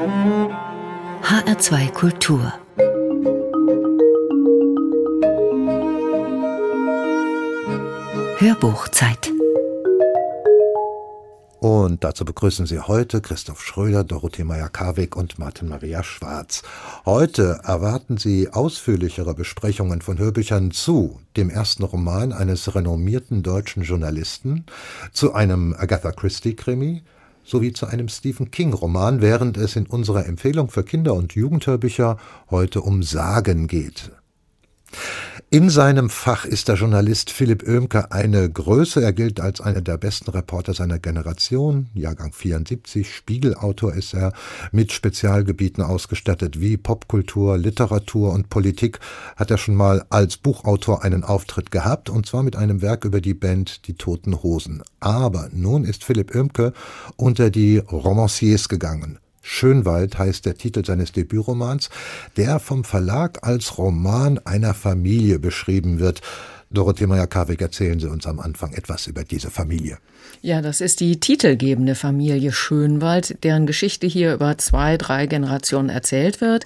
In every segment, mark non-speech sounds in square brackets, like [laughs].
HR2 Kultur Hörbuchzeit und dazu begrüßen Sie heute Christoph Schröder, Dorothee Meyer-Karwig und Martin Maria Schwarz. Heute erwarten Sie ausführlichere Besprechungen von Hörbüchern zu dem ersten Roman eines renommierten deutschen Journalisten, zu einem Agatha Christie-Krimi, sowie zu einem Stephen King-Roman, während es in unserer Empfehlung für Kinder- und Jugendhörbücher heute um Sagen geht. In seinem Fach ist der Journalist Philipp Oehmke eine Größe. Er gilt als einer der besten Reporter seiner Generation. Jahrgang 74, Spiegelautor ist er, mit Spezialgebieten ausgestattet wie Popkultur, Literatur und Politik. Hat er schon mal als Buchautor einen Auftritt gehabt, und zwar mit einem Werk über die Band Die Toten Hosen. Aber nun ist Philipp Oehmke unter die Romanciers gegangen. Schönwald heißt der Titel seines Debütromans, der vom Verlag als Roman einer Familie beschrieben wird. Dorothee Meyer-Karwig, erzählen Sie uns am Anfang etwas über diese Familie. Ja, das ist die titelgebende Familie Schönwald, deren Geschichte hier über zwei, drei Generationen erzählt wird.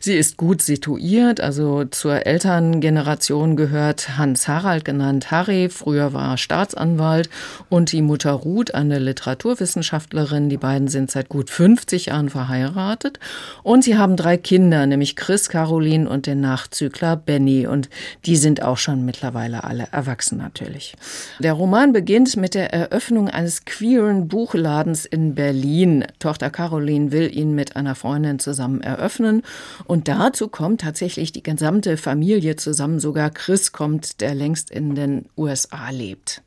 Sie ist gut situiert, also zur Elterngeneration gehört Hans Harald, genannt Harry, früher war Staatsanwalt, und die Mutter Ruth, eine Literaturwissenschaftlerin. Die beiden sind seit gut 50 Jahren verheiratet und sie haben drei Kinder, nämlich Chris, Caroline und den Nachzügler Benny. Und die sind auch schon mittlerweile alle erwachsen natürlich. Der Roman beginnt mit der Eröffnung Eröffnung eines queeren Buchladens in Berlin. Tochter Caroline will ihn mit einer Freundin zusammen eröffnen. Und dazu kommt tatsächlich die gesamte Familie zusammen. Sogar Chris kommt, der längst in den USA lebt.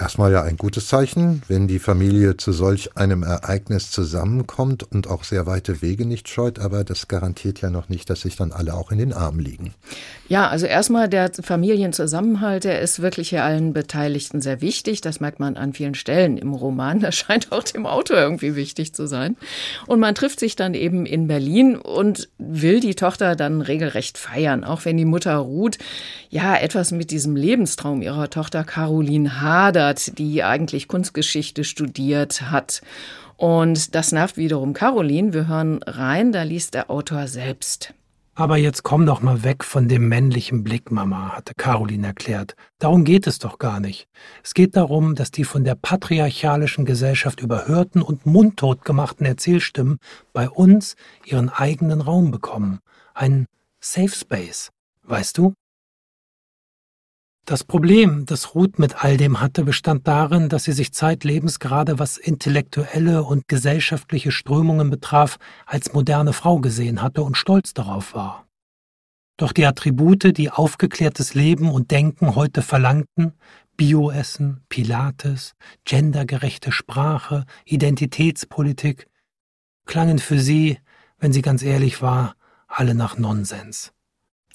Erstmal ja ein gutes Zeichen, wenn die Familie zu solch einem Ereignis zusammenkommt und auch sehr weite Wege nicht scheut, aber das garantiert ja noch nicht, dass sich dann alle auch in den Armen liegen. Ja, also erstmal der Familienzusammenhalt, der ist wirklich hier allen Beteiligten sehr wichtig. Das merkt man an vielen Stellen im Roman. [laughs] Das scheint auch dem Autor irgendwie wichtig zu sein. Und man trifft sich dann eben in Berlin und will die Tochter dann regelrecht feiern, auch wenn die Mutter Ruth ja etwas mit diesem Lebenstraum ihrer Tochter Caroline hadert Eckert, die eigentlich Kunstgeschichte studiert hat. Und das nervt wiederum Caroline. Wir hören rein, da liest der Autor selbst. Aber jetzt komm doch mal weg von dem männlichen Blick, Mama, hatte Caroline erklärt. Darum geht es doch gar nicht. Es geht darum, dass die von der patriarchalischen Gesellschaft überhörten und mundtot gemachten Erzählstimmen bei uns ihren eigenen Raum bekommen. Ein Safe Space. Weißt du? Das Problem, das Ruth mit all dem hatte, bestand darin, dass sie sich zeitlebens gerade was intellektuelle und gesellschaftliche Strömungen betraf, als moderne Frau gesehen hatte und stolz darauf war. Doch die Attribute, die aufgeklärtes Leben und Denken heute verlangten, Bioessen, Pilates, gendergerechte Sprache, Identitätspolitik, klangen für sie, wenn sie ganz ehrlich war, alle nach Nonsens.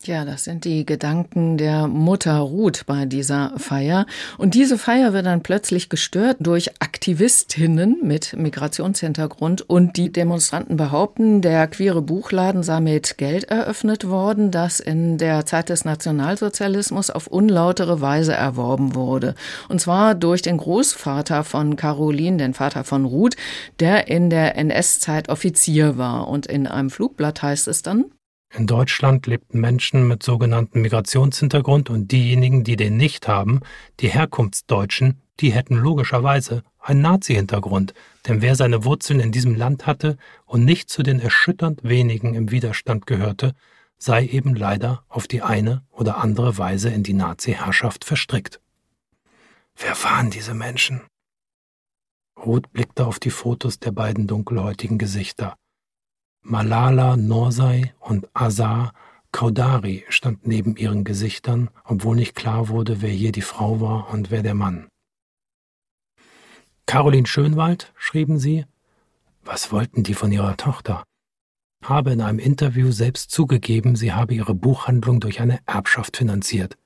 Ja, das sind die Gedanken der Mutter Ruth bei dieser Feier. Und diese Feier wird dann plötzlich gestört durch Aktivistinnen mit Migrationshintergrund. Und die Demonstranten behaupten, der queere Buchladen sei mit Geld eröffnet worden, das in der Zeit des Nationalsozialismus auf unlautere Weise erworben wurde. Und zwar durch den Großvater von Caroline, den Vater von Ruth, der in der NS-Zeit Offizier war. Und in einem Flugblatt heißt es dann, in Deutschland lebten Menschen mit sogenanntem Migrationshintergrund und diejenigen, die den nicht haben, die Herkunftsdeutschen, die hätten logischerweise einen Nazi-Hintergrund, denn wer seine Wurzeln in diesem Land hatte und nicht zu den erschütternd wenigen im Widerstand gehörte, sei eben leider auf die eine oder andere Weise in die Nazi-Herrschaft verstrickt. Wer waren diese Menschen? Ruth blickte auf die Fotos der beiden dunkelhäutigen Gesichter. Malala Norsai und Azar Kaudari stand neben ihren Gesichtern, obwohl nicht klar wurde, wer hier die Frau war und wer der Mann. Caroline Schönwald, schrieben sie, was wollten die von ihrer Tochter? Habe in einem Interview selbst zugegeben, sie habe ihre Buchhandlung durch eine Erbschaft finanziert.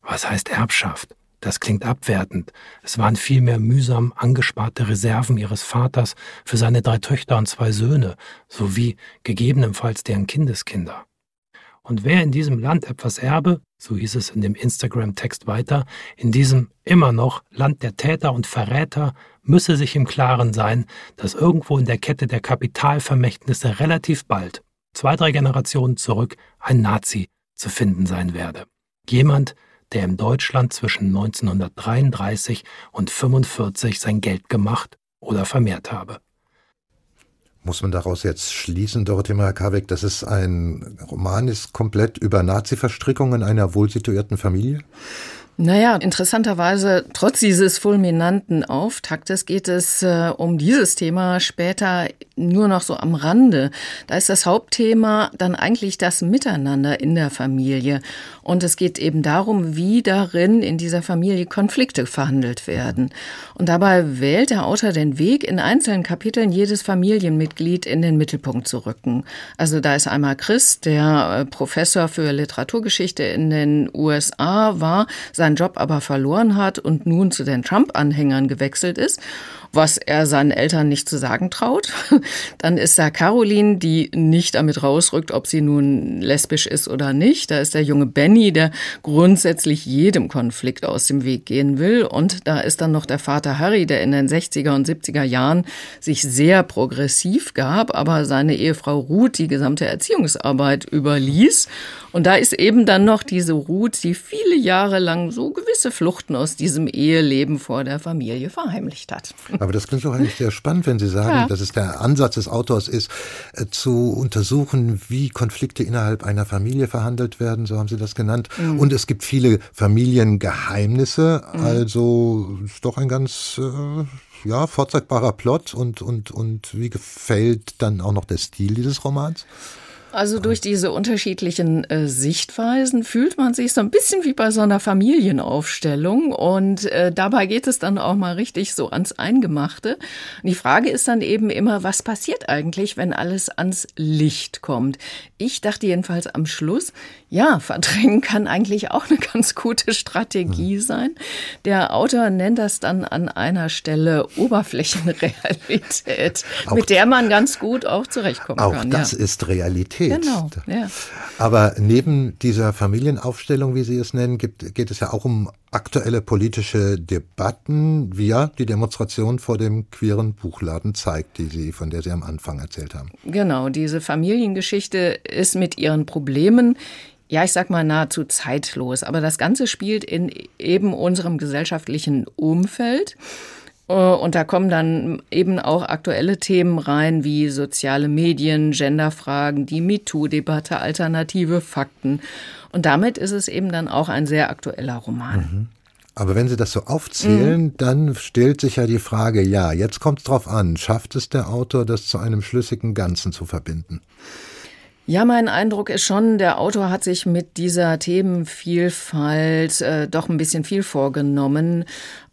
Was heißt Erbschaft? Das klingt abwertend. Es waren vielmehr mühsam angesparte Reserven ihres Vaters für seine drei Töchter und zwei Söhne, sowie gegebenenfalls deren Kindeskinder. Und wer in diesem Land etwas erbe, so hieß es in dem Instagram-Text weiter, in diesem immer noch Land der Täter und Verräter, müsse sich im Klaren sein, dass irgendwo in der Kette der Kapitalvermächtnisse relativ bald, zwei, drei Generationen zurück, ein Nazi zu finden sein werde. Jemand, der in Deutschland zwischen 1933 und 1945 sein Geld gemacht oder vermehrt habe. Muss man daraus jetzt schließen, Dorothee Meyer-Karbeck, dass es ein Roman ist komplett über Nazi-Verstrickungen einer wohlsituierten Familie? Naja, interessanterweise, trotz dieses fulminanten Auftaktes geht es äh, um dieses Thema später nur noch so am Rande. Da ist das Hauptthema dann eigentlich das Miteinander in der Familie. Und es geht eben darum, wie darin in dieser Familie Konflikte verhandelt werden. Und dabei wählt der Autor den Weg, in einzelnen Kapiteln jedes Familienmitglied in den Mittelpunkt zu rücken. Also da ist einmal Chris, der äh, Professor für Literaturgeschichte in den USA war, seinen Job aber verloren hat und nun zu den Trump-Anhängern gewechselt ist was er seinen Eltern nicht zu sagen traut. [laughs] Dann ist da Caroline, die nicht damit rausrückt, ob sie nun lesbisch ist oder nicht. Da ist der junge Benny, der grundsätzlich jedem Konflikt aus dem Weg gehen will. Und da ist dann noch der Vater Harry, der in den 60er und 70er Jahren sich sehr progressiv gab, aber seine Ehefrau Ruth die gesamte Erziehungsarbeit überließ. Und da ist eben dann noch diese Ruth, die viele Jahre lang so gewisse Fluchten aus diesem Eheleben vor der Familie verheimlicht hat. Aber das klingt doch eigentlich sehr spannend, wenn Sie sagen, ja. dass es der Ansatz des Autors ist, äh, zu untersuchen, wie Konflikte innerhalb einer Familie verhandelt werden, so haben Sie das genannt. Mhm. Und es gibt viele Familiengeheimnisse, mhm. also ist doch ein ganz äh, ja, vorzeigbarer Plot und, und, und wie gefällt dann auch noch der Stil dieses Romans? Also durch diese unterschiedlichen äh, Sichtweisen fühlt man sich so ein bisschen wie bei so einer Familienaufstellung und äh, dabei geht es dann auch mal richtig so ans Eingemachte. Und die Frage ist dann eben immer, was passiert eigentlich, wenn alles ans Licht kommt? Ich dachte jedenfalls am Schluss, ja, verdrängen kann eigentlich auch eine ganz gute Strategie mhm. sein. Der Autor nennt das dann an einer Stelle Oberflächenrealität, auch, mit der man ganz gut auch zurechtkommen auch kann. Auch das ja. ist Realität. Genau, ja. Aber neben dieser Familienaufstellung, wie Sie es nennen, gibt, geht es ja auch um aktuelle politische Debatten, wie ja die Demonstration vor dem queeren Buchladen zeigt, die Sie, von der Sie am Anfang erzählt haben. Genau, diese Familiengeschichte ist mit ihren Problemen ja, ich sag mal nahezu zeitlos. Aber das Ganze spielt in eben unserem gesellschaftlichen Umfeld. Äh, und da kommen dann eben auch aktuelle Themen rein wie soziale Medien, Genderfragen, die MeToo-Debatte, alternative Fakten. Und damit ist es eben dann auch ein sehr aktueller Roman. Mhm. Aber wenn Sie das so aufzählen, mhm. dann stellt sich ja die Frage, ja, jetzt kommt es drauf an, schafft es der Autor, das zu einem schlüssigen Ganzen zu verbinden? Ja, mein Eindruck ist schon, der Autor hat sich mit dieser Themenvielfalt äh, doch ein bisschen viel vorgenommen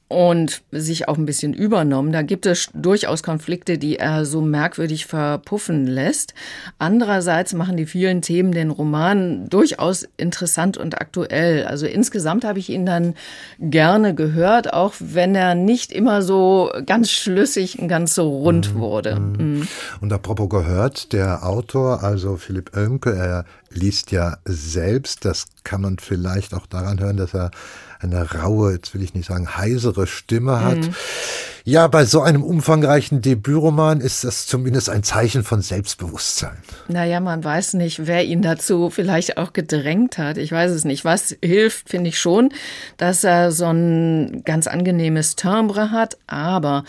und sich auch ein bisschen übernommen. Da gibt es durchaus Konflikte, die er so merkwürdig verpuffen lässt. Andererseits machen die vielen Themen den Roman durchaus interessant und aktuell. Also insgesamt habe ich ihn dann gerne gehört, auch wenn er nicht immer so ganz schlüssig und ganz so rund mhm. wurde. Mhm. Und apropos gehört, der Autor, also Philipp Oemke, er liest ja selbst, das kann man vielleicht auch daran hören, dass er eine raue, jetzt will ich nicht sagen heisere Stimme hat. Mhm. Ja, bei so einem umfangreichen Debütroman ist das zumindest ein Zeichen von Selbstbewusstsein. Naja, man weiß nicht, wer ihn dazu vielleicht auch gedrängt hat. Ich weiß es nicht. Was hilft, finde ich schon, dass er so ein ganz angenehmes Timbre hat, aber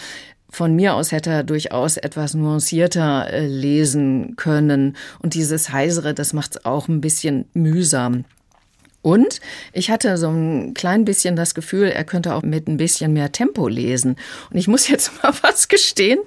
von mir aus hätte er durchaus etwas nuancierter äh, lesen können. Und dieses Heisere, das macht es auch ein bisschen mühsam. Und ich hatte so ein klein bisschen das Gefühl, er könnte auch mit ein bisschen mehr Tempo lesen. Und ich muss jetzt [laughs] mal was gestehen.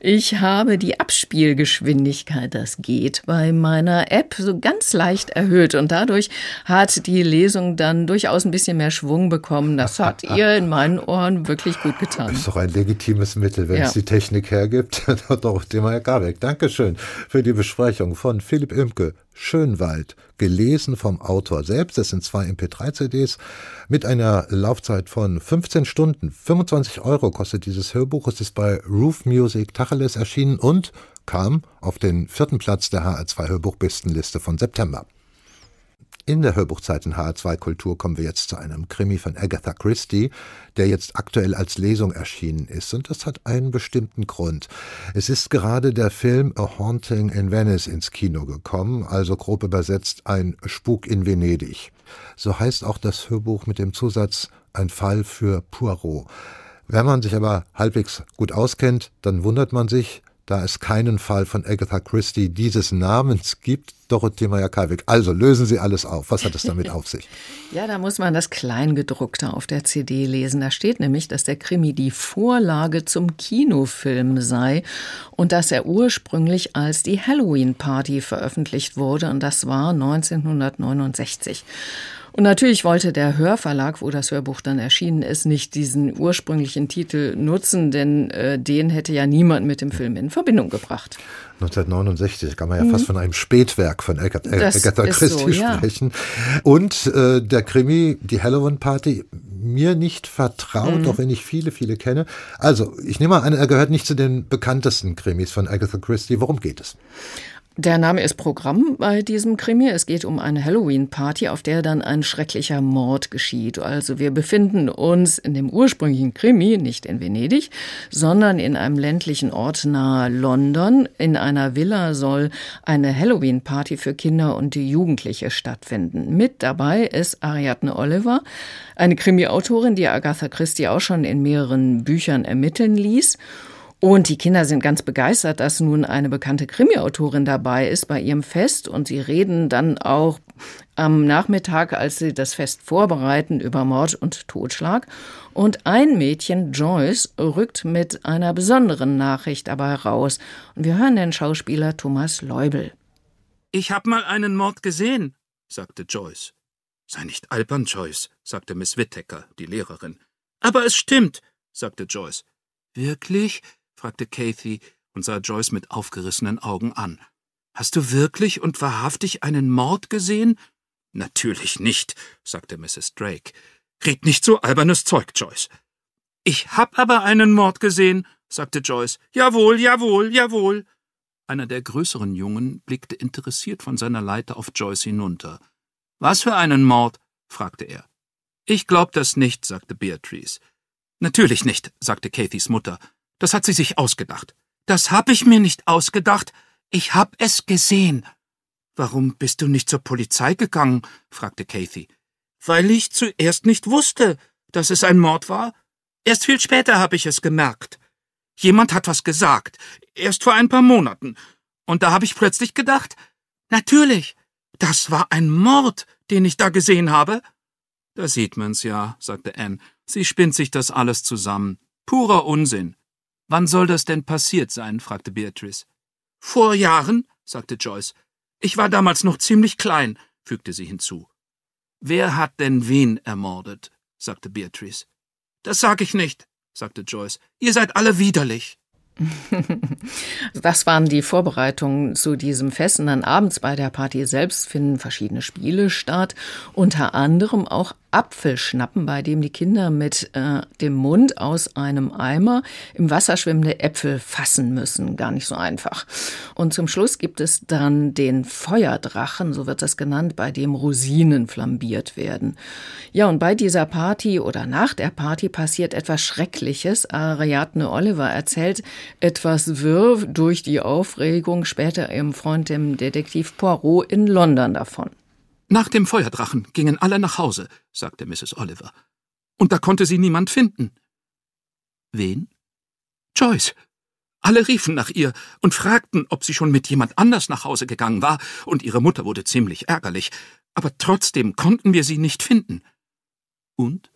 Ich habe die Abspielgeschwindigkeit, das geht, bei meiner App so ganz leicht erhöht. Und dadurch hat die Lesung dann durchaus ein bisschen mehr Schwung bekommen. Das hat [laughs] ihr in meinen Ohren wirklich gut getan. Das ist doch ein legitimes Mittel, wenn ja. es die Technik hergibt. [laughs] doch, dem Herr Garbeck. Dankeschön für die Besprechung von Philipp Imke. Schönwald, gelesen vom Autor selbst. Das sind zwei MP3-CDs mit einer Laufzeit von 15 Stunden. 25 Euro kostet dieses Hörbuch. Es ist bei Roof Music Tacheles erschienen und kam auf den vierten Platz der HR2 Hörbuchbestenliste von September. In der Hörbuchzeit in HR2 Kultur kommen wir jetzt zu einem Krimi von Agatha Christie, der jetzt aktuell als Lesung erschienen ist. Und das hat einen bestimmten Grund. Es ist gerade der Film A Haunting in Venice ins Kino gekommen, also grob übersetzt ein Spuk in Venedig. So heißt auch das Hörbuch mit dem Zusatz Ein Fall für Poirot. Wenn man sich aber halbwegs gut auskennt, dann wundert man sich, da es keinen Fall von Agatha Christie dieses Namens gibt, Dorothee Meyer-Kalwig. Also lösen Sie alles auf. Was hat es damit [laughs] auf sich? Ja, da muss man das Kleingedruckte auf der CD lesen. Da steht nämlich, dass der Krimi die Vorlage zum Kinofilm sei und dass er ursprünglich als die Halloween Party veröffentlicht wurde und das war 1969. Und natürlich wollte der Hörverlag, wo das Hörbuch dann erschienen ist, nicht diesen ursprünglichen Titel nutzen, denn äh, den hätte ja niemand mit dem Film in Verbindung gebracht. 1969 kann man ja mhm. fast von einem Spätwerk von Agatha, Agatha Christie so, ja. sprechen. Und äh, der Krimi, die Halloween Party, mir nicht vertraut, mhm. auch wenn ich viele, viele kenne. Also, ich nehme mal an, er gehört nicht zu den bekanntesten Krimis von Agatha Christie. Worum geht es? Der Name ist Programm bei diesem Krimi. Es geht um eine Halloween-Party, auf der dann ein schrecklicher Mord geschieht. Also wir befinden uns in dem ursprünglichen Krimi, nicht in Venedig, sondern in einem ländlichen Ort nahe London. In einer Villa soll eine Halloween-Party für Kinder und Jugendliche stattfinden. Mit dabei ist Ariadne Oliver, eine Krimi-Autorin, die Agatha Christie auch schon in mehreren Büchern ermitteln ließ. Und die Kinder sind ganz begeistert, dass nun eine bekannte Krimi-Autorin dabei ist bei ihrem Fest. Und sie reden dann auch am Nachmittag, als sie das Fest vorbereiten, über Mord und Totschlag. Und ein Mädchen, Joyce, rückt mit einer besonderen Nachricht aber heraus. Und wir hören den Schauspieler Thomas Leubel. Ich hab mal einen Mord gesehen, sagte Joyce. Sei nicht albern, Joyce, sagte Miss Whittaker, die Lehrerin. Aber es stimmt, sagte Joyce. Wirklich? Fragte Kathy und sah Joyce mit aufgerissenen Augen an. Hast du wirklich und wahrhaftig einen Mord gesehen? Natürlich nicht, sagte Mrs. Drake. Red nicht so albernes Zeug, Joyce. Ich hab aber einen Mord gesehen, sagte Joyce. Jawohl, jawohl, jawohl. Einer der größeren Jungen blickte interessiert von seiner Leiter auf Joyce hinunter. Was für einen Mord? fragte er. Ich glaub das nicht, sagte Beatrice. Natürlich nicht, sagte Kathys Mutter. Das hat sie sich ausgedacht. Das hab ich mir nicht ausgedacht. Ich hab es gesehen. Warum bist du nicht zur Polizei gegangen? fragte Kathy. Weil ich zuerst nicht wusste, dass es ein Mord war. Erst viel später habe ich es gemerkt. Jemand hat was gesagt, erst vor ein paar Monaten. Und da habe ich plötzlich gedacht, natürlich, das war ein Mord, den ich da gesehen habe. Da sieht man's ja, sagte Anne. Sie spinnt sich das alles zusammen. Purer Unsinn. Wann soll das denn passiert sein? fragte Beatrice. Vor Jahren, sagte Joyce. Ich war damals noch ziemlich klein, fügte sie hinzu. Wer hat denn wen ermordet? sagte Beatrice. Das sag ich nicht, sagte Joyce. Ihr seid alle widerlich. [laughs] Das waren die Vorbereitungen zu diesem Fest. Und dann abends bei der Party selbst finden verschiedene Spiele statt. Unter anderem auch Apfelschnappen, bei dem die Kinder mit äh, dem Mund aus einem Eimer im Wasser schwimmende Äpfel fassen müssen. Gar nicht so einfach. Und zum Schluss gibt es dann den Feuerdrachen, so wird das genannt, bei dem Rosinen flambiert werden. Ja, und bei dieser Party oder nach der Party passiert etwas Schreckliches. Ariadne Oliver erzählt etwas wirr durch die Aufregung später ihrem Freund, dem Detektiv Poirot in London davon. Nach dem Feuerdrachen gingen alle nach Hause, sagte Mrs. Oliver. Und da konnte sie niemand finden. Wen? Joyce. Alle riefen nach ihr und fragten, ob sie schon mit jemand anders nach Hause gegangen war, und ihre Mutter wurde ziemlich ärgerlich, aber trotzdem konnten wir sie nicht finden. Und?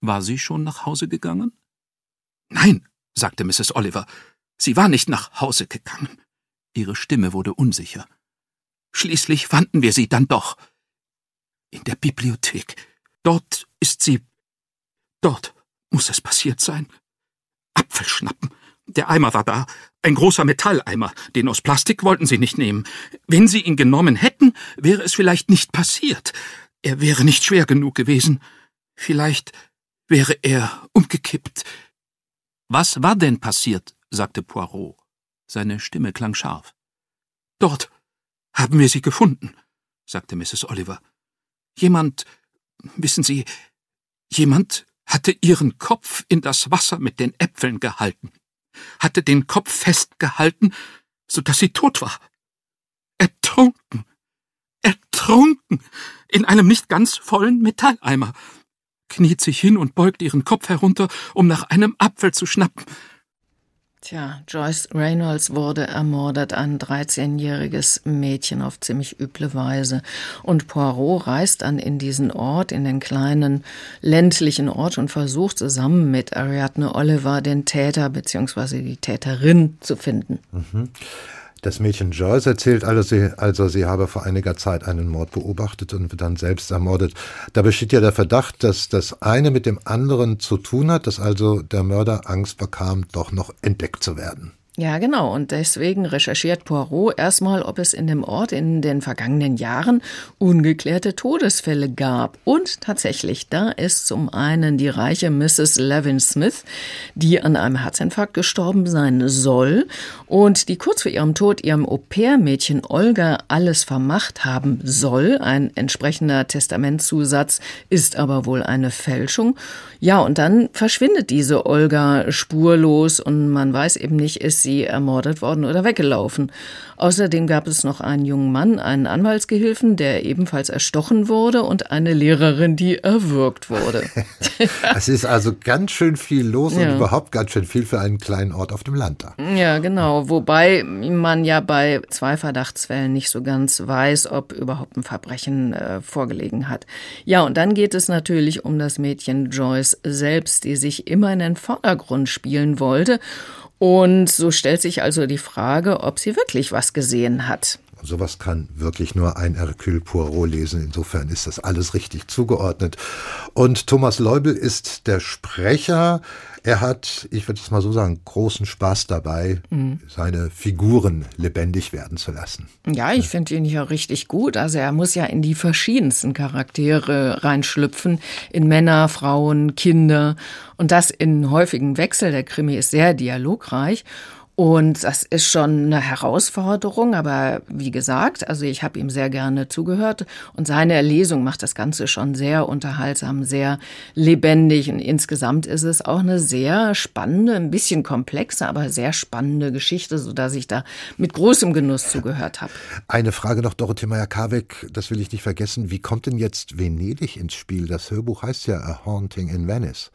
War sie schon nach Hause gegangen? Nein, sagte Mrs. Oliver. Sie war nicht nach Hause gegangen. Ihre Stimme wurde unsicher. Schließlich fanden wir sie dann doch. In der Bibliothek. Dort ist sie. Dort muss es passiert sein. Apfelschnappen. Der Eimer war da. Ein großer Metalleimer. Den aus Plastik wollten sie nicht nehmen. Wenn sie ihn genommen hätten, wäre es vielleicht nicht passiert. Er wäre nicht schwer genug gewesen. Vielleicht wäre er umgekippt. Was war denn passiert? sagte Poirot. Seine Stimme klang scharf. Dort haben wir sie gefunden, sagte Mrs. Oliver. Jemand, wissen Sie, jemand hatte ihren Kopf in das Wasser mit den Äpfeln gehalten, hatte den Kopf festgehalten, so dass sie tot war. Ertrunken, ertrunken, in einem nicht ganz vollen Metalleimer, kniet sich hin und beugt ihren Kopf herunter, um nach einem Apfel zu schnappen. Tja, Joyce Reynolds wurde ermordet, ein 13-jähriges Mädchen auf ziemlich üble Weise. Und Poirot reist dann in diesen Ort, in den kleinen ländlichen Ort und versucht zusammen mit Ariadne Oliver den Täter bzw. die Täterin zu finden. Mhm. Das Mädchen Joyce erzählt also sie, also, sie habe vor einiger Zeit einen Mord beobachtet und wird dann selbst ermordet. Da besteht ja der Verdacht, dass das eine mit dem anderen zu tun hat, dass also der Mörder Angst bekam, doch noch entdeckt zu werden. Ja, genau. Und deswegen recherchiert Poirot erstmal, ob es in dem Ort in den vergangenen Jahren ungeklärte Todesfälle gab. Und tatsächlich, da ist zum einen die reiche Mrs. Levin Smith, die an einem Herzinfarkt gestorben sein soll und die kurz vor ihrem Tod ihrem Au-pair-Mädchen Olga alles vermacht haben soll. Ein entsprechender Testamentzusatz ist aber wohl eine Fälschung. Ja, und dann verschwindet diese Olga spurlos und man weiß eben nicht, ist sie ermordet worden oder weggelaufen. Außerdem gab es noch einen jungen Mann, einen Anwaltsgehilfen, der ebenfalls erstochen wurde und eine Lehrerin, die erwürgt wurde. [laughs] es ist also ganz schön viel los ja. und überhaupt ganz schön viel für einen kleinen Ort auf dem Land da. Ja, genau. Wobei man ja bei zwei Verdachtsfällen nicht so ganz weiß, ob überhaupt ein Verbrechen äh, vorgelegen hat. Ja, und dann geht es natürlich um das Mädchen Joyce selbst, die sich immer in den Vordergrund spielen wollte und so stellt sich also die Frage, ob sie wirklich was gesehen hat. Sowas kann wirklich nur ein Hercule Poirot lesen. Insofern ist das alles richtig zugeordnet. Und Thomas Leubel ist der Sprecher er hat, ich würde es mal so sagen, großen Spaß dabei, mhm. seine Figuren lebendig werden zu lassen. Ja, ich finde ihn ja richtig gut. Also er muss ja in die verschiedensten Charaktere reinschlüpfen, in Männer, Frauen, Kinder und das in häufigen Wechsel. Der Krimi ist sehr dialogreich. Und das ist schon eine Herausforderung, aber wie gesagt, also ich habe ihm sehr gerne zugehört und seine Lesung macht das Ganze schon sehr unterhaltsam, sehr lebendig und insgesamt ist es auch eine sehr spannende, ein bisschen komplexe, aber sehr spannende Geschichte, so dass ich da mit großem Genuss zugehört habe. Eine Frage noch, Dorothee Meyer-Karbeck, das will ich nicht vergessen. Wie kommt denn jetzt Venedig ins Spiel? Das Hörbuch heißt ja A Haunting in Venice.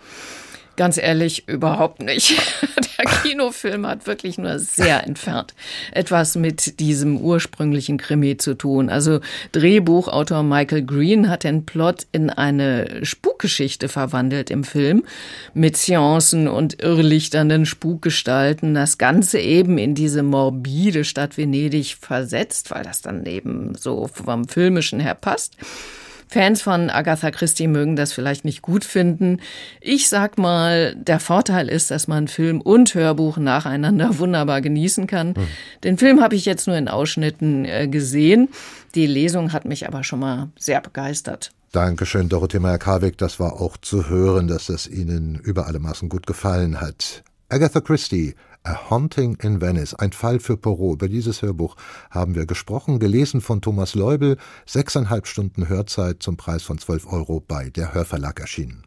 Ganz ehrlich, überhaupt nicht. [laughs] Der Kinofilm hat wirklich nur sehr entfernt etwas mit diesem ursprünglichen Krimi zu tun. Also Drehbuchautor Michael Green hat den Plot in eine Spukgeschichte verwandelt im Film mit Seancen und irrlichternden Spukgestalten. Das Ganze eben in diese morbide Stadt Venedig versetzt, weil das dann eben so vom filmischen her passt. Fans von Agatha Christie mögen das vielleicht nicht gut finden. Ich sag mal, der Vorteil ist, dass man Film und Hörbuch nacheinander [laughs] wunderbar genießen kann. Mhm. Den Film habe ich jetzt nur in Ausschnitten äh, gesehen. Die Lesung hat mich aber schon mal sehr begeistert. Dankeschön, Dorothee Meyer-Karwig. Das war auch zu hören, dass es Ihnen über alle Maßen gut gefallen hat. Agatha Christie, A Haunting in Venice, ein Fall für Poirot. Über dieses Hörbuch haben wir gesprochen, gelesen von Thomas Leubel, sechseinhalb Stunden Hörzeit zum Preis von zwölf Euro bei der Hörverlag erschienen.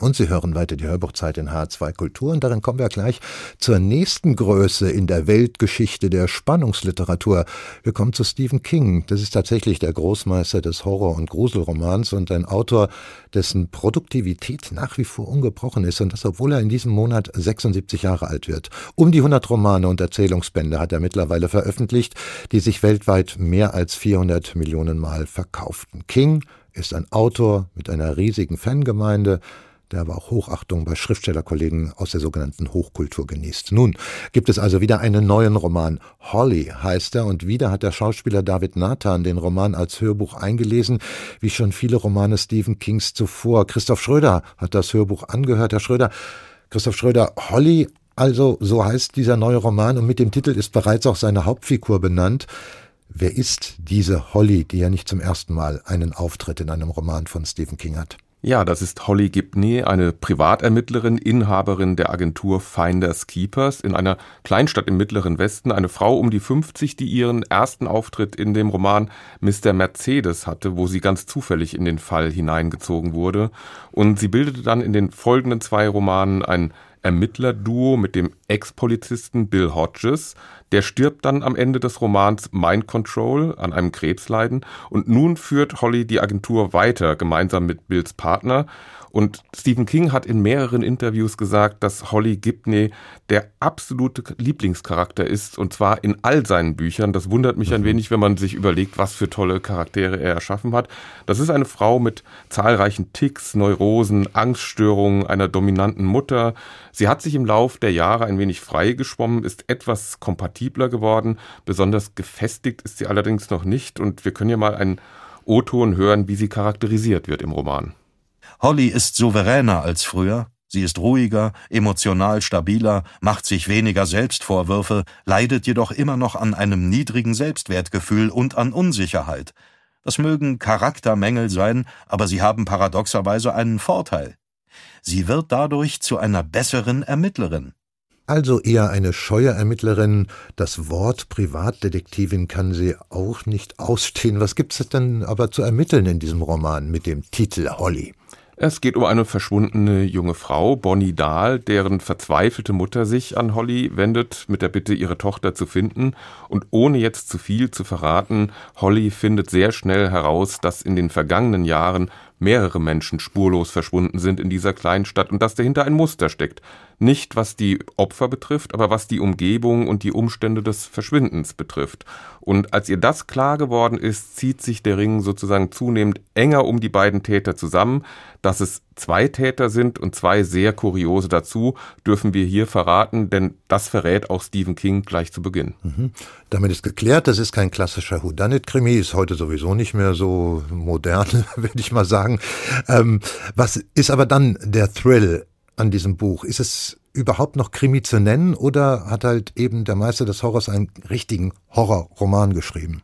Und Sie hören weiter die Hörbuchzeit in H2 Kultur und darin kommen wir gleich zur nächsten Größe in der Weltgeschichte der Spannungsliteratur. Wir kommen zu Stephen King. Das ist tatsächlich der Großmeister des Horror- und Gruselromans und ein Autor, dessen Produktivität nach wie vor ungebrochen ist und das, obwohl er in diesem Monat 76 Jahre alt wird. Um die 100 Romane und Erzählungsbände hat er mittlerweile veröffentlicht, die sich weltweit mehr als 400 Millionen Mal verkauften. King ist ein Autor mit einer riesigen Fangemeinde, der aber auch Hochachtung bei Schriftstellerkollegen aus der sogenannten Hochkultur genießt. Nun gibt es also wieder einen neuen Roman. Holly heißt er und wieder hat der Schauspieler David Nathan den Roman als Hörbuch eingelesen, wie schon viele Romane Stephen Kings zuvor. Christoph Schröder hat das Hörbuch angehört. Herr Schröder, Christoph Schröder, Holly, also so heißt dieser neue Roman und mit dem Titel ist bereits auch seine Hauptfigur benannt. Wer ist diese Holly, die ja nicht zum ersten Mal einen Auftritt in einem Roman von Stephen King hat? Ja, das ist Holly Gibney, eine Privatermittlerin, Inhaberin der Agentur Finders Keepers in einer Kleinstadt im Mittleren Westen, eine Frau um die 50, die ihren ersten Auftritt in dem Roman Mr. Mercedes hatte, wo sie ganz zufällig in den Fall hineingezogen wurde. Und sie bildete dann in den folgenden zwei Romanen ein Ermittlerduo mit dem Ex-Polizisten Bill Hodges. Der stirbt dann am Ende des Romans Mind Control an einem Krebsleiden und nun führt Holly die Agentur weiter gemeinsam mit Bills Partner und Stephen King hat in mehreren Interviews gesagt, dass Holly Gibney der absolute Lieblingscharakter ist und zwar in all seinen Büchern. Das wundert mich ein mhm. wenig, wenn man sich überlegt, was für tolle Charaktere er erschaffen hat. Das ist eine Frau mit zahlreichen Ticks, Neurosen, Angststörungen, einer dominanten Mutter. Sie hat sich im Lauf der Jahre ein wenig freigeschwommen, ist etwas kompatibler geworden. Besonders gefestigt ist sie allerdings noch nicht und wir können ja mal einen O-Ton hören, wie sie charakterisiert wird im Roman. Holly ist souveräner als früher, sie ist ruhiger, emotional stabiler, macht sich weniger Selbstvorwürfe, leidet jedoch immer noch an einem niedrigen Selbstwertgefühl und an Unsicherheit. Das mögen Charaktermängel sein, aber sie haben paradoxerweise einen Vorteil. Sie wird dadurch zu einer besseren Ermittlerin. Also eher eine scheue Ermittlerin. Das Wort Privatdetektivin kann sie auch nicht ausstehen. Was gibt es denn aber zu ermitteln in diesem Roman mit dem Titel Holly? Es geht um eine verschwundene junge Frau, Bonnie Dahl, deren verzweifelte Mutter sich an Holly wendet mit der Bitte, ihre Tochter zu finden. Und ohne jetzt zu viel zu verraten, Holly findet sehr schnell heraus, dass in den vergangenen Jahren mehrere Menschen spurlos verschwunden sind in dieser kleinen Stadt und dass dahinter ein Muster steckt. Nicht was die Opfer betrifft, aber was die Umgebung und die Umstände des Verschwindens betrifft. Und als ihr das klar geworden ist, zieht sich der Ring sozusagen zunehmend enger um die beiden Täter zusammen. Dass es zwei Täter sind und zwei sehr kuriose dazu, dürfen wir hier verraten, denn das verrät auch Stephen King gleich zu Beginn. Mhm. Damit ist geklärt, das ist kein klassischer Whodunit-Krimi, ist heute sowieso nicht mehr so modern, [laughs] würde ich mal sagen. Ähm, was ist aber dann der Thrill an diesem Buch? Ist es überhaupt noch Krimi zu nennen oder hat halt eben der Meister des Horrors einen richtigen Horrorroman geschrieben?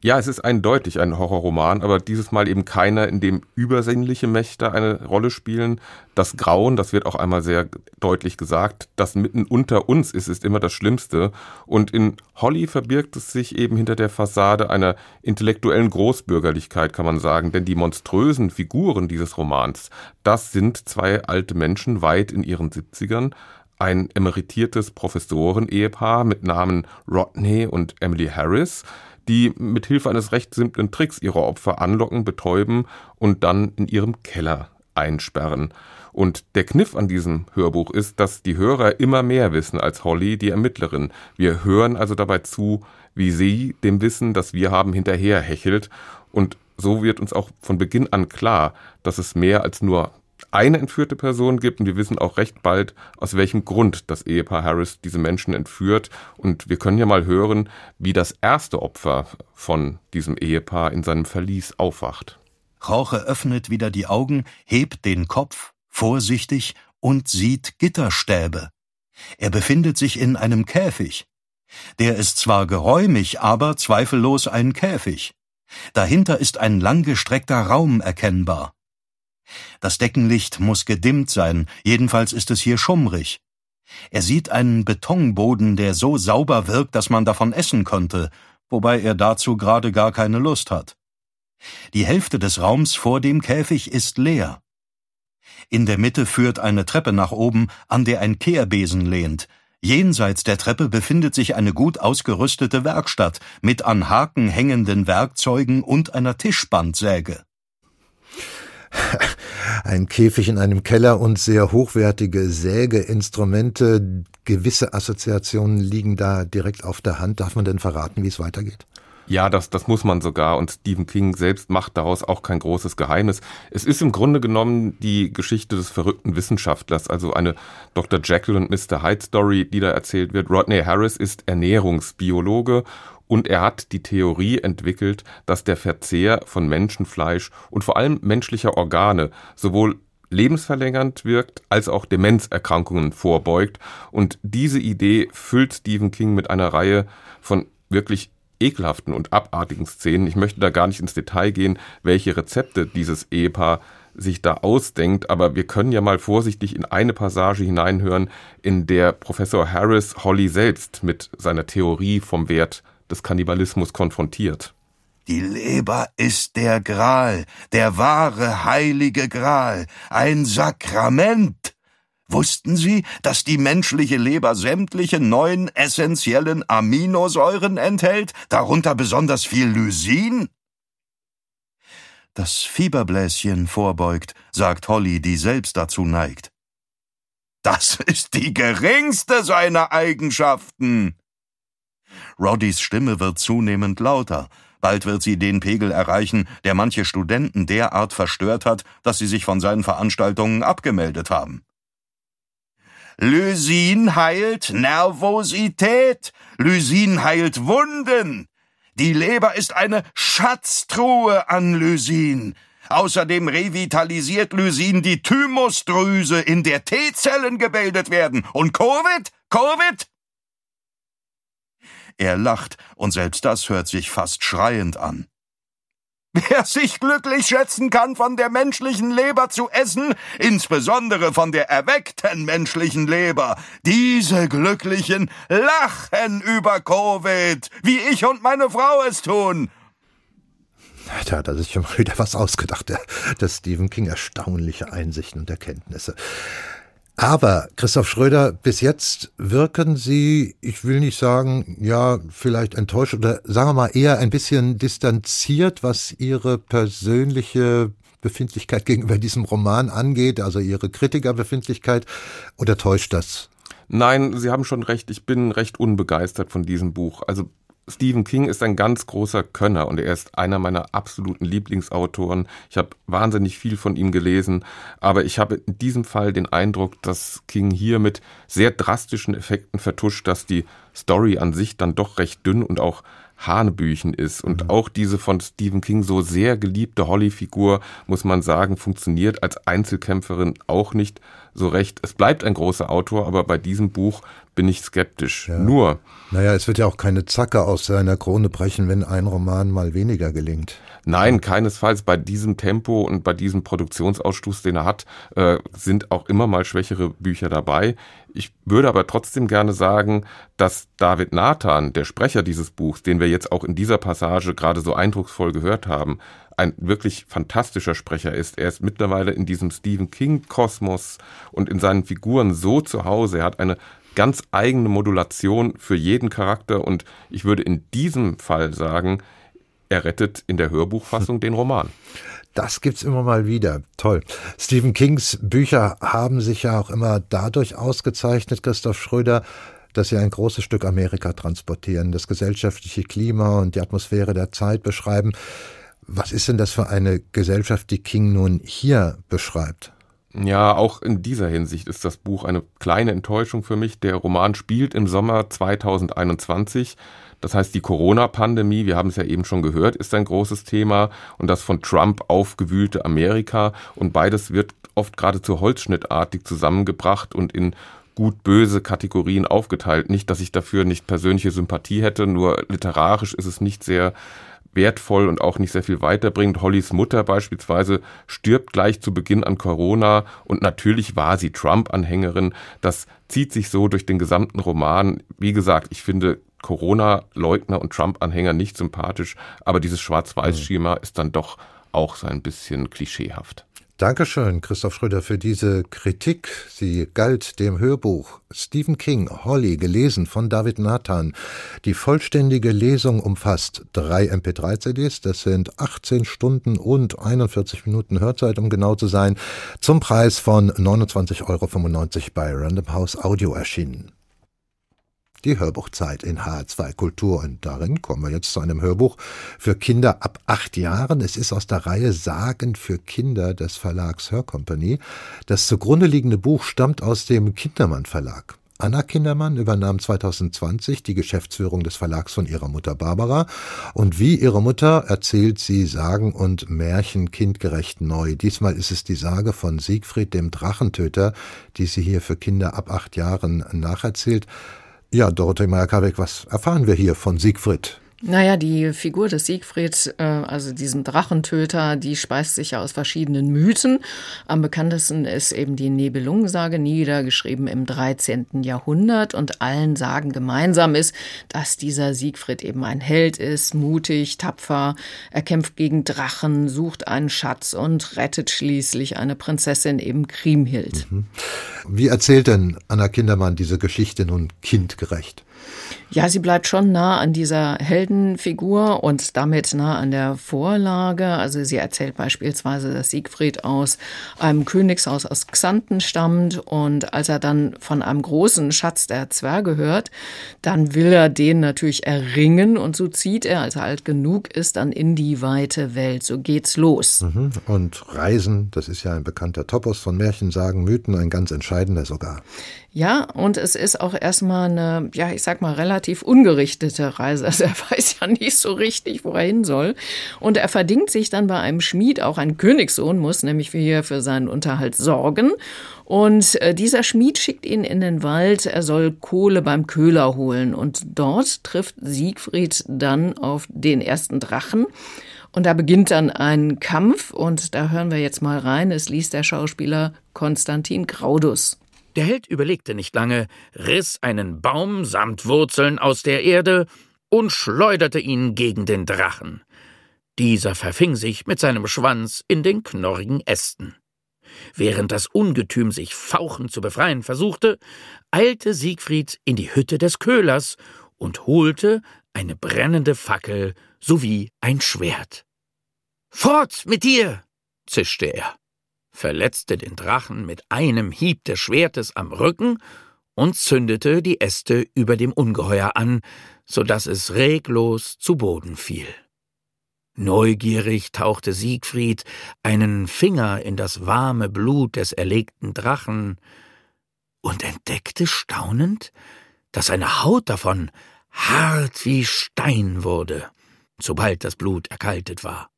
Ja, es ist eindeutig ein Horrorroman, aber dieses Mal eben keiner, in dem übersinnliche Mächte eine Rolle spielen. Das Grauen, das wird auch einmal sehr deutlich gesagt, das mitten unter uns ist, ist immer das Schlimmste. Und in Holly verbirgt es sich eben hinter der Fassade einer intellektuellen Großbürgerlichkeit, kann man sagen. Denn die monströsen Figuren dieses Romans, das sind zwei alte Menschen weit in ihren Siebzigern, ein emeritiertes Professoren-Ehepaar mit Namen Rodney und Emily Harris, die mit Hilfe eines recht simplen Tricks ihre Opfer anlocken, betäuben und dann in ihrem Keller einsperren. Und der Kniff an diesem Hörbuch ist, dass die Hörer immer mehr wissen als Holly, die Ermittlerin. Wir hören also dabei zu, wie sie dem Wissen, das wir haben, hinterher hechelt. Und so wird uns auch von Beginn an klar, dass es mehr als nur eine entführte Person gibt und wir wissen auch recht bald, aus welchem Grund das Ehepaar Harris diese Menschen entführt. Und wir können ja mal hören, wie das erste Opfer von diesem Ehepaar in seinem Verlies aufwacht. Jorge öffnet wieder die Augen, hebt den Kopf, vorsichtig, und sieht Gitterstäbe. Er befindet sich in einem Käfig. Der ist zwar geräumig, aber zweifellos ein Käfig. Dahinter ist ein langgestreckter Raum erkennbar. Das Deckenlicht muss gedimmt sein, jedenfalls ist es hier schummrig. Er sieht einen Betonboden, der so sauber wirkt, dass man davon essen könnte, wobei er dazu gerade gar keine Lust hat. Die Hälfte des Raums vor dem Käfig ist leer. In der Mitte führt eine Treppe nach oben, an der ein Kehrbesen lehnt. Jenseits der Treppe befindet sich eine gut ausgerüstete Werkstatt mit an Haken hängenden Werkzeugen und einer Tischbandsäge. Ein Käfig in einem Keller und sehr hochwertige Sägeinstrumente. Gewisse Assoziationen liegen da direkt auf der Hand. Darf man denn verraten, wie es weitergeht? Ja, das, das muss man sogar. Und Stephen King selbst macht daraus auch kein großes Geheimnis. Es ist im Grunde genommen die Geschichte des verrückten Wissenschaftlers, also eine Dr. Jekyll und Mr. Hyde Story, die da erzählt wird. Rodney Harris ist Ernährungsbiologe und er hat die Theorie entwickelt, dass der Verzehr von Menschenfleisch und vor allem menschlicher Organe sowohl lebensverlängernd wirkt, als auch Demenzerkrankungen vorbeugt. Und diese Idee füllt Stephen King mit einer Reihe von wirklich ekelhaften und abartigen Szenen. Ich möchte da gar nicht ins Detail gehen, welche Rezepte dieses Ehepaar sich da ausdenkt, aber wir können ja mal vorsichtig in eine Passage hineinhören, in der Professor Harris Holly selbst mit seiner Theorie vom Wert des Kannibalismus konfrontiert. Die Leber ist der Gral, der wahre heilige Gral, ein Sakrament. Wussten Sie, dass die menschliche Leber sämtliche neun essentiellen Aminosäuren enthält, darunter besonders viel Lysin? Das Fieberbläschen vorbeugt, sagt Holly, die selbst dazu neigt. Das ist die geringste seiner Eigenschaften. Roddys Stimme wird zunehmend lauter. Bald wird sie den Pegel erreichen, der manche Studenten derart verstört hat, dass sie sich von seinen Veranstaltungen abgemeldet haben. Lysin heilt Nervosität. Lysin heilt Wunden. Die Leber ist eine Schatztruhe an Lysin. Außerdem revitalisiert Lysin die Thymusdrüse, in der T-Zellen gebildet werden. Und Covid? Covid? Er lacht, und selbst das hört sich fast schreiend an. Wer sich glücklich schätzen kann, von der menschlichen Leber zu essen, insbesondere von der erweckten menschlichen Leber, diese Glücklichen lachen über Covid, wie ich und meine Frau es tun. Da hat er sich schon mal wieder was ausgedacht, der, der Stephen King. Erstaunliche Einsichten und Erkenntnisse. Aber, Christoph Schröder, bis jetzt wirken Sie, ich will nicht sagen, ja, vielleicht enttäuscht oder sagen wir mal eher ein bisschen distanziert, was Ihre persönliche Befindlichkeit gegenüber diesem Roman angeht, also Ihre Kritikerbefindlichkeit, oder täuscht das? Nein, Sie haben schon recht, ich bin recht unbegeistert von diesem Buch. Also Stephen King ist ein ganz großer Könner und er ist einer meiner absoluten Lieblingsautoren. Ich habe wahnsinnig viel von ihm gelesen, aber ich habe in diesem Fall den Eindruck, dass King hier mit sehr drastischen Effekten vertuscht, dass die Story an sich dann doch recht dünn und auch Hanebüchen ist. Und mhm. auch diese von Stephen King so sehr geliebte Holly-Figur, muss man sagen, funktioniert als Einzelkämpferin auch nicht so recht. Es bleibt ein großer Autor, aber bei diesem Buch bin ich skeptisch. Ja. Nur. Naja, es wird ja auch keine Zacke aus seiner Krone brechen, wenn ein Roman mal weniger gelingt. Nein, keinesfalls. Bei diesem Tempo und bei diesem Produktionsausstoß, den er hat, äh, sind auch immer mal schwächere Bücher dabei. Ich würde aber trotzdem gerne sagen, dass David Nathan, der Sprecher dieses Buchs, den wir jetzt auch in dieser Passage gerade so eindrucksvoll gehört haben, ein wirklich fantastischer Sprecher ist. Er ist mittlerweile in diesem Stephen King-Kosmos und in seinen Figuren so zu Hause. Er hat eine ganz eigene Modulation für jeden Charakter und ich würde in diesem Fall sagen, er rettet in der Hörbuchfassung den Roman. Das gibt's immer mal wieder. Toll. Stephen Kings Bücher haben sich ja auch immer dadurch ausgezeichnet, Christoph Schröder, dass sie ein großes Stück Amerika transportieren, das gesellschaftliche Klima und die Atmosphäre der Zeit beschreiben. Was ist denn das für eine Gesellschaft, die King nun hier beschreibt? Ja, auch in dieser Hinsicht ist das Buch eine kleine Enttäuschung für mich. Der Roman spielt im Sommer 2021. Das heißt, die Corona-Pandemie, wir haben es ja eben schon gehört, ist ein großes Thema und das von Trump aufgewühlte Amerika und beides wird oft geradezu holzschnittartig zusammengebracht und in gut-böse Kategorien aufgeteilt. Nicht, dass ich dafür nicht persönliche Sympathie hätte, nur literarisch ist es nicht sehr wertvoll und auch nicht sehr viel weiterbringt. Hollys Mutter beispielsweise stirbt gleich zu Beginn an Corona und natürlich war sie Trump-Anhängerin. Das zieht sich so durch den gesamten Roman. Wie gesagt, ich finde Corona-Leugner und Trump-Anhänger nicht sympathisch, aber dieses Schwarz-Weiß-Schema ist dann doch auch so ein bisschen klischeehaft. Dankeschön, Christoph Schröder, für diese Kritik. Sie galt dem Hörbuch Stephen King, Holly, gelesen von David Nathan. Die vollständige Lesung umfasst drei MP3-CDs, das sind 18 Stunden und 41 Minuten Hörzeit, um genau zu sein, zum Preis von 29,95 Euro bei Random House Audio erschienen die Hörbuchzeit in H2 Kultur. Und darin kommen wir jetzt zu einem Hörbuch für Kinder ab acht Jahren. Es ist aus der Reihe Sagen für Kinder des Verlags Hörcompany. Das zugrunde liegende Buch stammt aus dem Kindermann Verlag. Anna Kindermann übernahm 2020 die Geschäftsführung des Verlags von ihrer Mutter Barbara und wie ihre Mutter erzählt sie Sagen und Märchen kindgerecht neu. Diesmal ist es die Sage von Siegfried dem Drachentöter, die sie hier für Kinder ab acht Jahren nacherzählt. Ja, Dorothee Meyer-Karbeck, was erfahren wir hier von Siegfried? Naja, die Figur des Siegfried, äh, also diesem Drachentöter, die speist sich ja aus verschiedenen Mythen. Am bekanntesten ist eben die Nibelungensage, niedergeschrieben im 13. Jahrhundert. Und allen Sagen gemeinsam ist, dass dieser Siegfried eben ein Held ist, mutig, tapfer. Er kämpft gegen Drachen, sucht einen Schatz und rettet schließlich eine Prinzessin, eben Kriemhild. Mhm. Wie erzählt denn Anna Kindermann diese Geschichte nun kindgerecht? Ja, sie bleibt schon nah an dieser Heldenfigur und damit nah an der Vorlage. Also sie erzählt beispielsweise, dass Siegfried aus einem Königshaus aus Xanten stammt und als er dann von einem großen Schatz der Zwerge hört, dann will er den natürlich erringen und so zieht er, als er alt genug ist, dann in die weite Welt. So geht's los. Mhm. Und Reisen, das ist ja ein bekannter Topos von Märchensagen, Mythen, ein ganz entscheidender sogar. Ja, und es ist auch erstmal eine, ja, ich sag mal, relativ ungerichtete Reise. Also er [laughs] weiß ja nicht so richtig, wo er hin soll. Und er verdingt sich dann bei einem Schmied, auch ein Königssohn muss nämlich hier für seinen Unterhalt sorgen. Und äh, dieser Schmied schickt ihn in den Wald, er soll Kohle beim Köhler holen. Und dort trifft Siegfried dann auf den ersten Drachen. Und da beginnt dann ein Kampf und da hören wir jetzt mal rein. Es liest der Schauspieler Konstantin Graudus. Der Held überlegte nicht lange, riss einen Baum samt Wurzeln aus der Erde und schleuderte ihn gegen den Drachen. Dieser verfing sich mit seinem Schwanz in den knorrigen Ästen. Während das Ungetüm sich fauchend zu befreien versuchte, eilte Siegfried in die Hütte des Köhlers und holte eine brennende Fackel sowie ein Schwert. Fort mit dir! zischte er verletzte den Drachen mit einem Hieb des Schwertes am Rücken und zündete die Äste über dem Ungeheuer an, so dass es reglos zu Boden fiel. Neugierig tauchte Siegfried einen Finger in das warme Blut des erlegten Drachen und entdeckte staunend, dass seine Haut davon hart wie Stein wurde, sobald das Blut erkaltet war.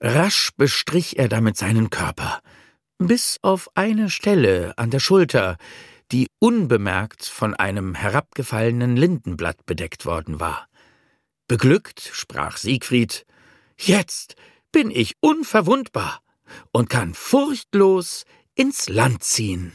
Rasch bestrich er damit seinen Körper, bis auf eine Stelle an der Schulter, die unbemerkt von einem herabgefallenen Lindenblatt bedeckt worden war. Beglückt sprach Siegfried Jetzt bin ich unverwundbar und kann furchtlos ins Land ziehen.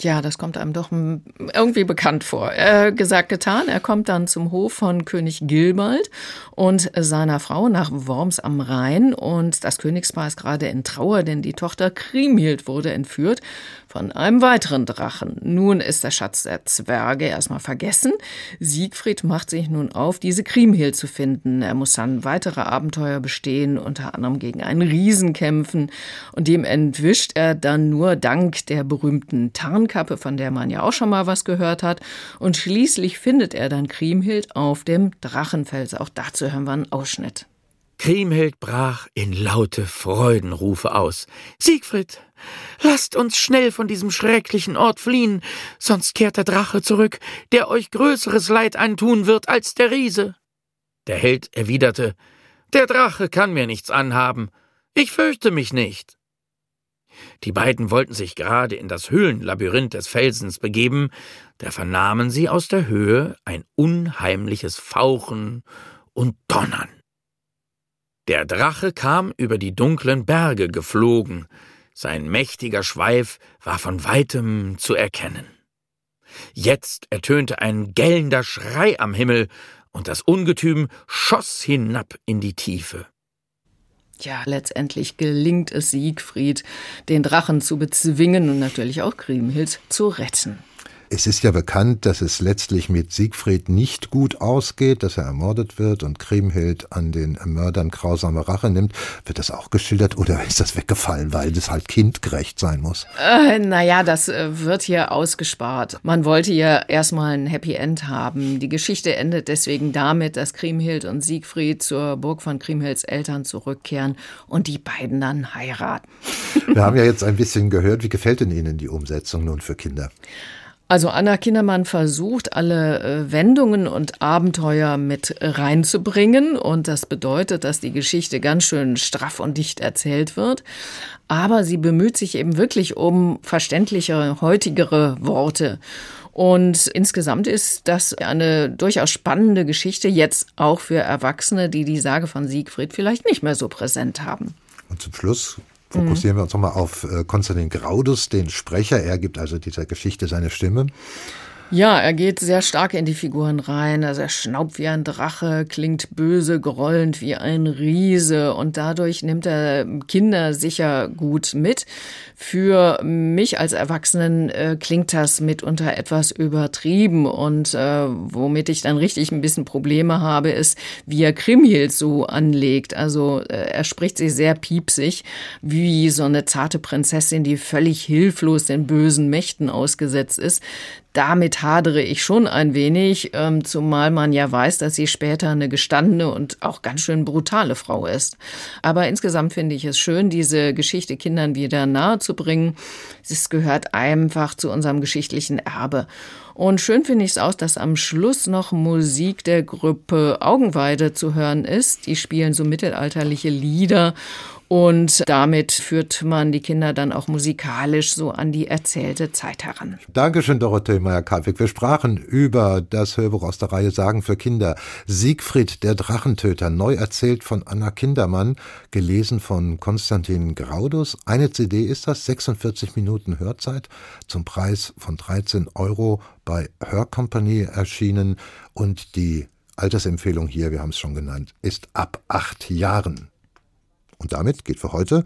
Ja, das kommt einem doch irgendwie bekannt vor. Äh, gesagt, getan. Er kommt dann zum Hof von König Gilbald und seiner Frau nach Worms am Rhein. Und das Königspaar ist gerade in Trauer, denn die Tochter Kriemhild wurde entführt von einem weiteren Drachen. Nun ist der Schatz der Zwerge erstmal vergessen. Siegfried macht sich nun auf, diese Kriemhild zu finden. Er muss dann weitere Abenteuer bestehen, unter anderem gegen einen Riesen kämpfen. Und dem entwischt er dann nur dank der berühmten Tarnkappe, von der man ja auch schon mal was gehört hat. Und schließlich findet er dann Kriemhild auf dem Drachenfels. Auch dazu hören wir einen Ausschnitt. Kriemhild brach in laute Freudenrufe aus. Siegfried, lasst uns schnell von diesem schrecklichen Ort fliehen, sonst kehrt der Drache zurück, der euch größeres Leid eintun wird als der Riese. Der Held erwiderte, der Drache kann mir nichts anhaben, ich fürchte mich nicht. Die beiden wollten sich gerade in das Höhlenlabyrinth des Felsens begeben, da vernahmen sie aus der Höhe ein unheimliches Fauchen und Donnern. Der Drache kam über die dunklen Berge geflogen, sein mächtiger Schweif war von weitem zu erkennen. Jetzt ertönte ein gellender Schrei am Himmel, und das Ungetüm schoss hinab in die Tiefe. Ja, letztendlich gelingt es Siegfried, den Drachen zu bezwingen und natürlich auch Kriemhild zu retten. Es ist ja bekannt, dass es letztlich mit Siegfried nicht gut ausgeht, dass er ermordet wird und Kriemhild an den Mördern grausame Rache nimmt. Wird das auch geschildert oder ist das weggefallen, weil das halt kindgerecht sein muss? Äh, naja, das äh, wird hier ausgespart. Man wollte ja erstmal ein Happy End haben. Die Geschichte endet deswegen damit, dass Kriemhild und Siegfried zur Burg von Kriemhilds Eltern zurückkehren und die beiden dann heiraten. Wir haben ja jetzt ein bisschen gehört. Wie gefällt denn Ihnen die Umsetzung nun für Kinder? Also Anna Kindermann versucht, alle äh, Wendungen und Abenteuer mit reinzubringen. Und das bedeutet, dass die Geschichte ganz schön straff und dicht erzählt wird. Aber sie bemüht sich eben wirklich um verständlichere, heutigere Worte. Und insgesamt ist das eine durchaus spannende Geschichte, jetzt auch für Erwachsene, die die Sage von Siegfried vielleicht nicht mehr so präsent haben. Und zum Schluss fokussieren mhm. wir uns nochmal auf äh, Konstantin Graudus, den Sprecher. Er gibt also dieser Geschichte seine Stimme. Ja, er geht sehr stark in die Figuren rein. Also er schnaubt wie ein Drache, klingt böse, grollend wie ein Riese und dadurch nimmt er Kinder sicher gut mit. Für mich als Erwachsenen äh, klingt das mitunter etwas übertrieben und äh, womit ich dann richtig ein bisschen Probleme habe, ist, wie er Krimhild so anlegt. Also äh, er spricht sie sehr piepsig, wie so eine zarte Prinzessin, die völlig hilflos den bösen Mächten ausgesetzt ist damit hadere ich schon ein wenig, ähm, zumal man ja weiß, dass sie später eine gestandene und auch ganz schön brutale Frau ist. Aber insgesamt finde ich es schön, diese Geschichte Kindern wieder nahe zu bringen. Es gehört einfach zu unserem geschichtlichen Erbe. Und schön finde ich es auch, dass am Schluss noch Musik der Gruppe Augenweide zu hören ist. Die spielen so mittelalterliche Lieder und damit führt man die Kinder dann auch musikalisch so an die erzählte Zeit heran. Dankeschön, Dorothee Meyer-Kalwig. Wir sprachen über das Hörbuch aus der Reihe Sagen für Kinder. Siegfried, der Drachentöter, neu erzählt von Anna Kindermann, gelesen von Konstantin Graudus. Eine CD ist das, 46 Minuten Hörzeit zum Preis von 13 Euro bei Hörcompany erschienen. Und die Altersempfehlung hier, wir haben es schon genannt, ist ab acht Jahren. Und damit geht für heute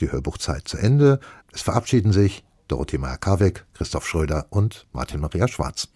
die Hörbuchzeit zu Ende. Es verabschieden sich Dorothee Meyer-Karweg, Christoph Schröder und Martin Maria Schwarz.